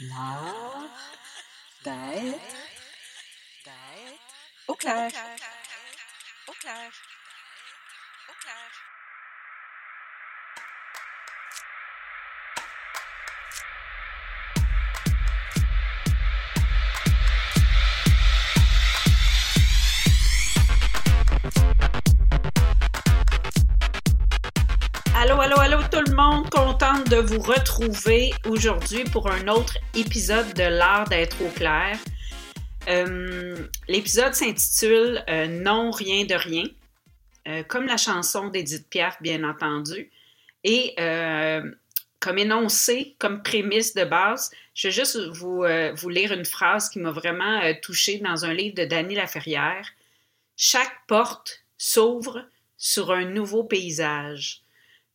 L'art d'être au clair. Au Allô, allô, tout le monde, contente de vous retrouver aujourd'hui pour un autre épisode de l'art d'être au clair. Euh, l'épisode s'intitule euh, Non, rien de rien, euh, comme la chanson d'Edith Piaf, bien entendu. Et comme énoncé, comme prémisse de base, je vais juste vous, vous lire une phrase qui m'a vraiment touchée dans un livre de Dany Laferrière. Chaque porte s'ouvre sur un nouveau paysage.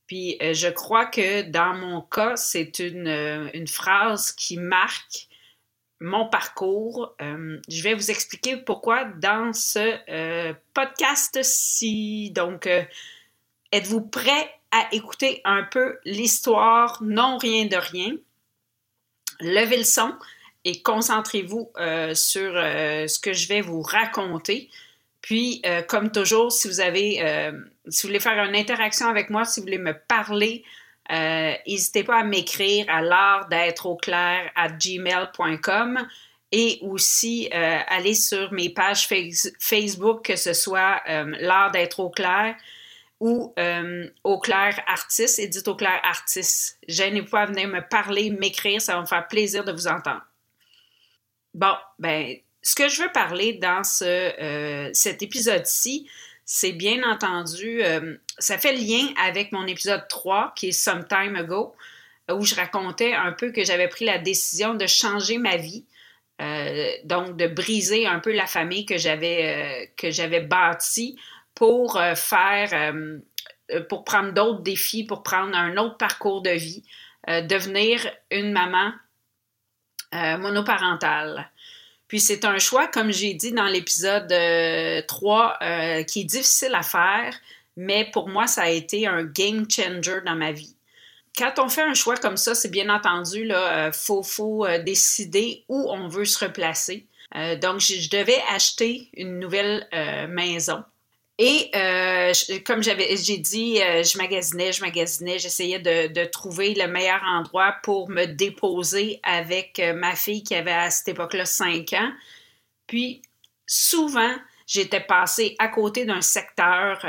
Puis euh, je crois que dans mon cas, c'est une, euh, une, phrase qui marque mon parcours. Euh, je vais vous expliquer pourquoi dans ce podcast-ci. Donc, êtes-vous prêt à écouter un peu l'histoire non rien de rien? Levez le son et concentrez-vous sur ce que je vais vous raconter. Puis, euh, comme toujours, si vous avez, euh, si vous voulez faire une interaction avec moi, si vous voulez me parler, euh, n'hésitez pas à m'écrire à l'art d'être au clair à gmail.com et aussi aller sur mes pages Facebook, que ce soit l'art d'être au clair ou au clair artiste, Edith au clair artiste. Gênez-vous pas à venir me parler, m'écrire, ça va me faire plaisir de vous entendre. Bon, ben, ce que je veux parler dans ce, euh, cet épisode-ci, c'est bien entendu, euh, ça fait lien avec mon épisode 3 qui est Some Time Ago, où je racontais un peu que j'avais pris la décision de changer ma vie. Euh, donc, de briser un peu la famille que j'avais que j'avais bâtie pour faire, pour prendre d'autres défis, pour prendre un autre parcours de vie, devenir une maman monoparentale. Puis c'est un choix, comme j'ai dit dans l'épisode 3, euh, euh, qui est difficile à faire, mais pour moi, ça a été un game changer dans ma vie. Quand on fait un choix comme ça, c'est bien entendu, il euh, faut, faut décider où on veut se replacer. donc, je, devais acheter une nouvelle maison. Et euh, comme j'avais, j'ai dit, euh, je magasinais, je magasinais, j'essayais de, trouver le meilleur endroit pour me déposer avec euh, ma fille qui avait à cette époque-là 5 ans. Puis, souvent, j'étais passée à côté d'un secteur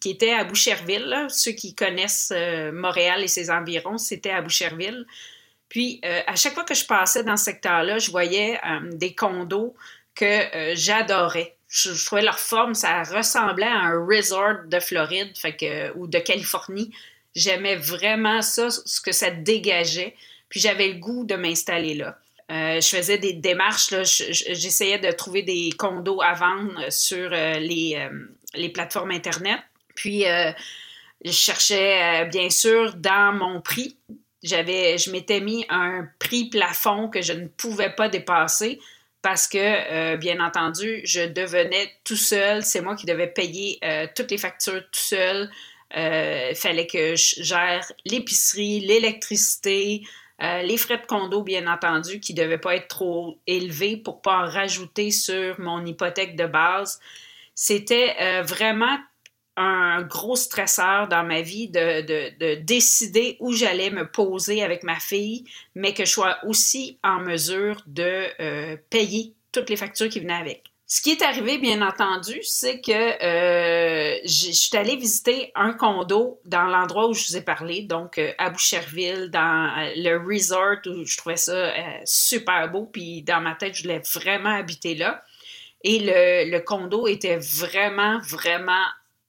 qui était à Boucherville. Ceux qui connaissent Montréal et ses environs, c'était à Boucherville. Puis, à chaque fois que je passais dans ce secteur-là, je voyais des condos que j'adorais je, trouvais leur forme, ça ressemblait à un resort de Floride ou de Californie. J'aimais vraiment ça, ce que ça dégageait. Puis j'avais le goût de m'installer là. Euh, je faisais des démarches, j'essayais de trouver des condos à vendre sur euh, les, euh, les, plateformes Internet. Puis je cherchais bien sûr dans mon prix. J'avais, je m'étais mis un prix plafond que je ne pouvais pas dépasser parce que, euh, bien entendu, je devenais tout seul. C'est moi qui devais payer euh, toutes les factures tout seul. Il euh, fallait que je gère l'épicerie, l'électricité, les frais de condo, bien entendu, qui ne devaient pas être trop élevés pour ne pas en rajouter sur mon hypothèque de base. C'était vraiment un gros stresseur dans ma vie de, décider où j'allais me poser avec ma fille, mais que je sois aussi en mesure de euh, payer toutes les factures qui venaient avec. Ce qui est arrivé, bien entendu, c'est que euh, je suis allée visiter un condo dans l'endroit où je vous ai parlé, donc euh, à Boucherville, dans le resort où je trouvais ça super beau, puis dans ma tête, je voulais vraiment habiter là. Et le, le condo était vraiment, vraiment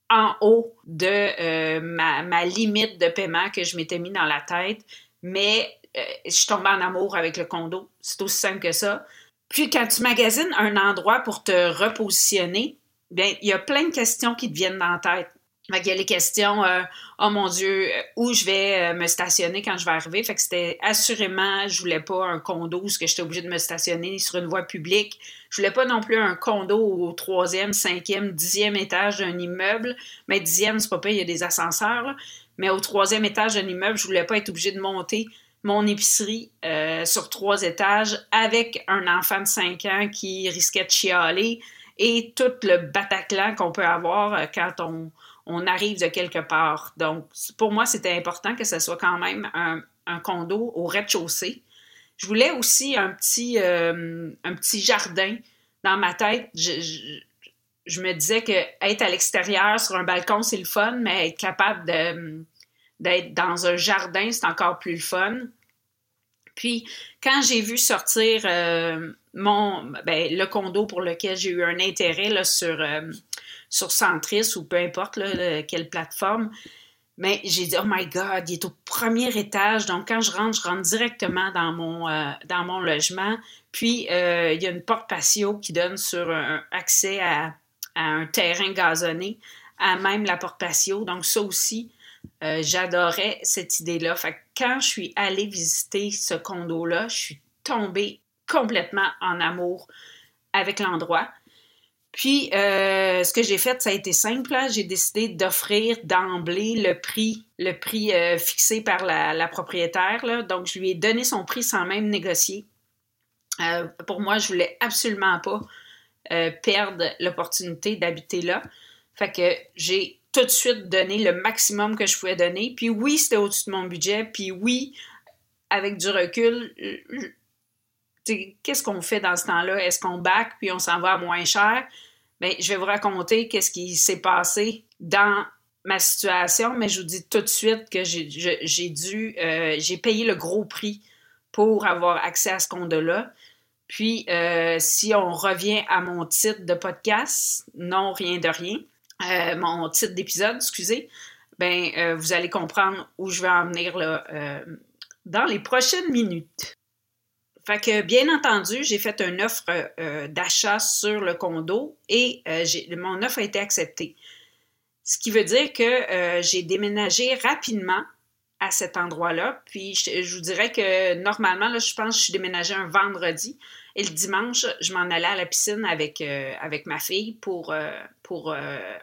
en haut de euh, ma, limite de paiement que je m'étais mis dans la tête, mais euh, je suis tombée en amour avec le condo. C'est aussi simple que ça. Puis quand tu magasines un endroit pour te repositionner, bien, il y a plein de questions qui te viennent dans la tête. Il y a les questions, euh, oh mon Dieu, où je vais me stationner quand je vais arriver. Fait que c'était assurément, je voulais pas un condo où j'étais obligée de me stationner sur une voie publique. Je voulais pas non plus un condo au troisième, cinquième, dixième étage d'un immeuble. Mais dixième, c'est pas pas, il y a des ascenseurs. Mais au troisième étage de l'immeuble, je voulais pas être obligée de monter mon épicerie euh, sur trois étages avec un enfant de 5 ans qui risquait de chialer et tout le bataclan qu'on peut avoir euh, quand on, on, arrive de quelque part. Donc, pour moi, c'était important que ce soit quand même un, condo au rez-de-chaussée. Je voulais aussi un petit, euh, jardin dans ma tête. Je, me disais que être à l'extérieur sur un balcon, c'est le fun, mais être capable d'être dans un jardin, c'est encore plus le fun. Puis, quand j'ai vu sortir euh, mon, ben, le condo pour lequel j'ai eu un intérêt sur, euh, sur Centris ou peu importe quelle plateforme, mais j'ai dit, oh my God, il est au premier étage. Donc, quand je rentre, je rentre directement dans mon, euh, logement. Puis, euh, il y a une porte patio qui donne sur un accès à, un terrain gazonné, à même la porte patio. Donc, ça aussi, euh, j'adorais cette idée-là. Fait que quand je suis allée visiter ce condo-là, je suis tombée complètement en amour avec l'endroit. Puis, euh, ce que j'ai fait, ça a été simple. J'ai décidé d'offrir d'emblée le prix, le prix euh, fixé par la, propriétaire. Donc, je lui ai donné son prix sans même négocier. Euh, pour moi, je voulais absolument pas perdre l'opportunité d'habiter là. Fait que j'ai tout de suite donné le maximum que je pouvais donner. Puis oui, c'était au-dessus de mon budget. Puis oui, avec du recul, qu'est-ce qu'on fait dans ce temps-là? Est-ce qu'on back puis on s'en va à moins cher? Bien, je vais vous raconter qu'est-ce qui s'est passé dans ma situation, mais je vous dis tout de suite que j'ai dû, euh, j'ai payé le gros prix pour avoir accès à ce condo-là. Puis, euh, si on revient à mon titre de podcast, non, rien de rien, euh, mon titre d'épisode, excusez, ben, vous allez comprendre où je vais en venir là, dans les prochaines minutes. Fait que, bien entendu, j'ai fait une offre euh, d'achat sur le condo et euh, mon offre a été acceptée. Ce qui veut dire que euh, j'ai déménagé rapidement à cet endroit-là. Puis je, vous dirais que normalement, là, je pense que je suis déménagée un vendredi. Et le dimanche, je m'en allais à la piscine avec, avec ma fille pour, pour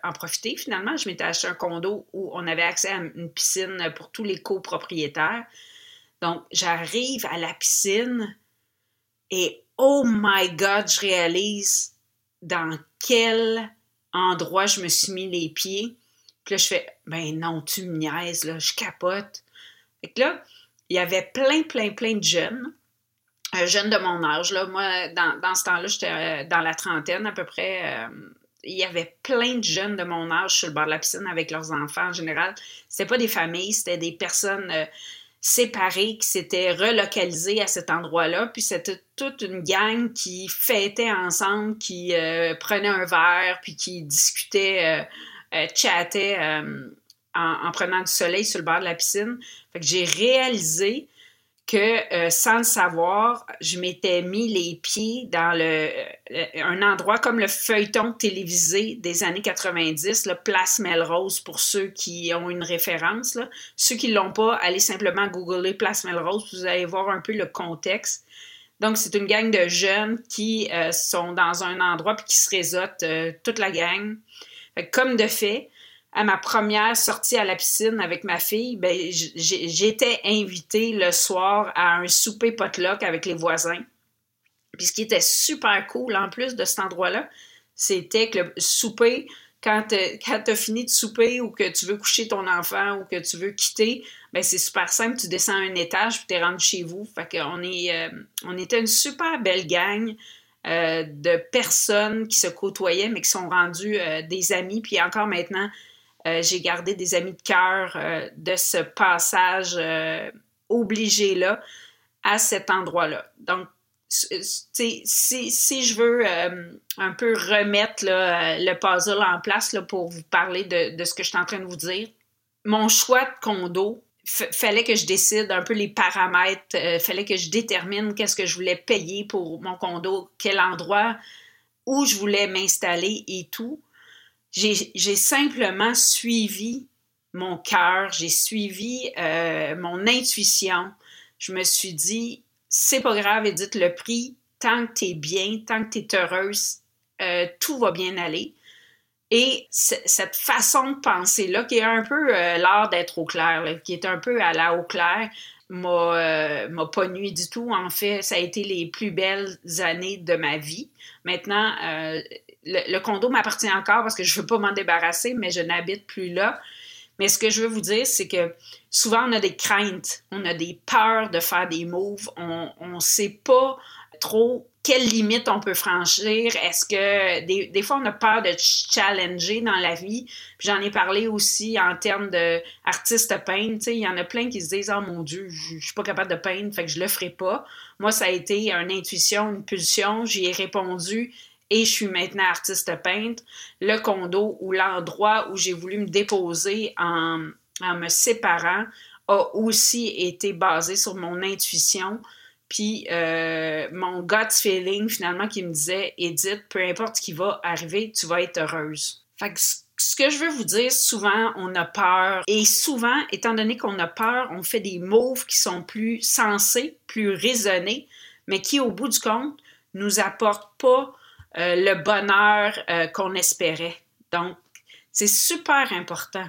en profiter. Finalement, je m'étais acheté un condo où on avait accès à une piscine pour tous les copropriétaires. Donc, j'arrive à la piscine et oh my God, je réalise dans quel endroit je me suis mis les pieds. Puis là, je fais, ben non, tu me niaises, là, je capote. Fait que là, il y avait plein, plein, plein de jeunes, euh, jeunes de mon âge. Là. Moi, dans, ce temps-là, j'étais euh, dans la trentaine à peu près. Euh, il y avait plein de jeunes de mon âge sur le bord de la piscine avec leurs enfants en général. C'était pas des familles, c'était des personnes séparés qui s'étaient relocalisés à cet endroit-là. Puis c'était toute une gang qui fêtait ensemble, qui euh, prenait un verre, puis qui discutait, euh, euh, chattait en, prenant du soleil sur le bord de la piscine. Fait que j'ai réalisé que euh, sans le savoir, je m'étais mis les pieds dans le, euh, un endroit comme le feuilleton télévisé des années 90, le Place Melrose pour ceux qui ont une référence. Là. Ceux qui ne l'ont pas, allez simplement googler Place Melrose, vous allez voir un peu le contexte. Donc, c'est une gang de jeunes qui euh, sont dans un endroit puis qui se réseautent toute la gang. comme de fait, à ma première sortie à la piscine avec ma fille, ben, j'étais invitée le soir à un souper potluck avec les voisins. Puis ce qui était super cool en plus de cet endroit-là, c'était que le souper, quand tu as fini de souper ou que tu veux coucher ton enfant ou que tu veux quitter, ben c'est super simple, tu descends un étage puis tu es rendu chez vous. Fait qu'on est, euh, on était une super belle gang. Euh, de personnes qui se côtoyaient, mais qui sont rendues euh, des amis. Puis encore maintenant, euh, j'ai gardé des amis de cœur euh, de ce passage euh, obligé-là à cet endroit-là. Donc, si, si, je veux un peu remettre le puzzle en place pour vous parler de, ce que je suis en train de vous dire, mon choix de condo, fallait que je décide un peu les paramètres, fallait que je détermine qu'est-ce que je voulais payer pour mon condo, quel endroit, où je voulais m'installer et tout j'ai simplement suivi mon cœur, j'ai suivi euh, mon intuition. Je me suis dit, c'est pas grave, Edith, le prix, tant que tu es bien, tant que tu es heureuse, euh, tout va bien aller. Et cette façon de penser-là, qui est un peu l'art d'être au clair, qui est un peu à la au clair, m'a pas nuit du tout. En fait, ça a été les plus belles années de ma vie. Maintenant, le, condo m'appartient encore parce que je veux pas m'en débarrasser, mais je n'habite plus là. Mais ce que je veux vous dire, c'est que souvent, on a des craintes, on a des peurs de faire des moves, on ne sait pas trop quelles limites on peut franchir. Est-ce que des, des, fois on a peur de challenger dans la vie? J'en ai parlé aussi en termes d'artiste peintre. Il y en a plein qui se disent Oh mon Dieu, je, ne suis pas capable de peindre, fait que je le ferai pas. Moi, ça a été une intuition, une pulsion. J'y ai répondu et je suis maintenant artiste peintre. Le condo ou l'endroit où j'ai voulu me déposer en, en me séparant a aussi été basé sur mon intuition, puis euh, mon gut feeling finalement qui me disait Edith, peu importe ce qui va arriver, tu vas être heureuse. Fait que ce que je veux vous dire, souvent on a peur et souvent, étant donné qu'on a peur, on fait des moves qui sont plus sensés, plus raisonnés, mais qui au bout du compte nous apportent pas euh, le bonheur euh, qu'on espérait. Donc, c'est super important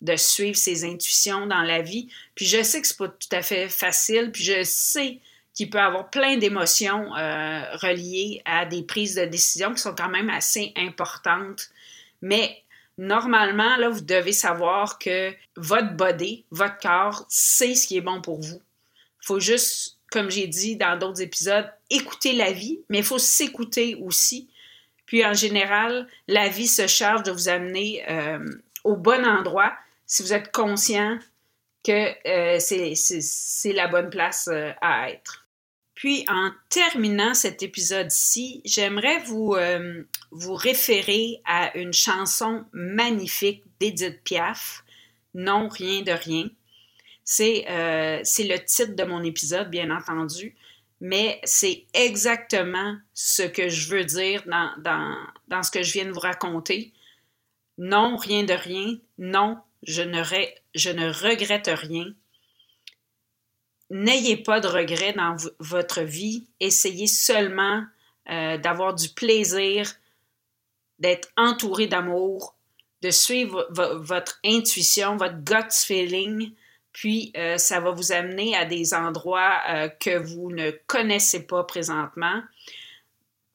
de suivre ses intuitions dans la vie. Puis je sais que c'est pas tout à fait facile, puis je sais qu'il peut avoir plein d'émotions euh, reliées à des prises de décision qui sont quand même assez importantes. Mais normalement, là, vous devez savoir que votre body, votre corps, sait ce qui est bon pour vous. Il faut juste, comme j'ai dit dans d'autres épisodes, écouter la vie, mais il faut s'écouter aussi. Puis en général, la vie se charge de vous amener euh, au bon endroit si vous êtes conscient que euh, c'est la bonne place euh, à être. Puis en terminant cet épisode-ci, j'aimerais vous, vous référer à une chanson magnifique d'Edith Piaf, Non, rien de rien. C'est le titre de mon épisode, bien entendu mais c'est exactement ce que je veux dire dans, ce que je viens de vous raconter. Non, rien de rien. Non, je ne, je ne regrette rien. N'ayez pas de regrets dans votre vie. Essayez seulement euh, d'avoir du plaisir, d'être entouré d'amour, de suivre votre intuition, votre gut feeling, puis, euh, ça va vous amener à des endroits euh, que vous ne connaissez pas présentement.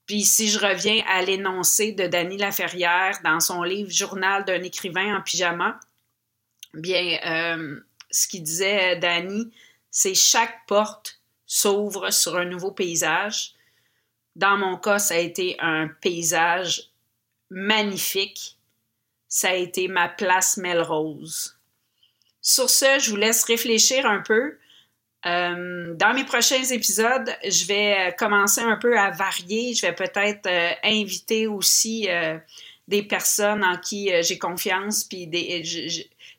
Puis, si je reviens à l'énoncé de Dany Laferrière dans son livre Journal d'un écrivain en pyjama, bien, euh, ce qu'il disait Dany, c'est chaque porte s'ouvre sur un nouveau paysage. Dans mon cas, ça a été un paysage magnifique. Ça a été ma place Melrose. Sur ce, je vous laisse réfléchir un peu. Euh, dans mes prochains épisodes, je vais euh, commencer un peu à varier. Je vais peut-être euh, inviter aussi des personnes en qui j'ai confiance, puis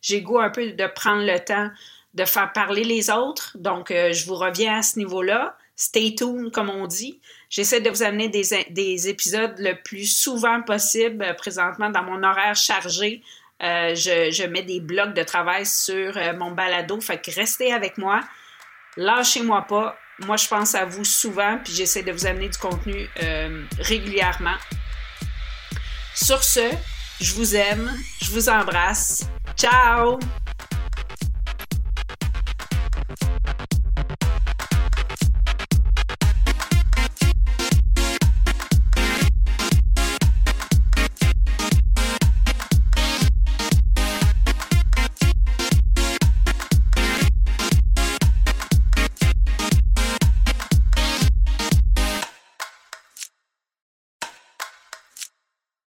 j'ai goût un peu de prendre le temps de faire parler les autres. Donc, je vous reviens à ce niveau-là. Stay tuned, comme on dit. J'essaie de vous amener des, épisodes le plus souvent possible présentement dans mon horaire chargé euh, je, mets des blocs de travail sur euh, mon balado. Fait que restez avec moi. Lâchez-moi pas. Moi, je pense à vous souvent, puis j'essaie de vous amener du contenu euh, régulièrement. Sur ce, je vous aime, je vous embrasse. Ciao!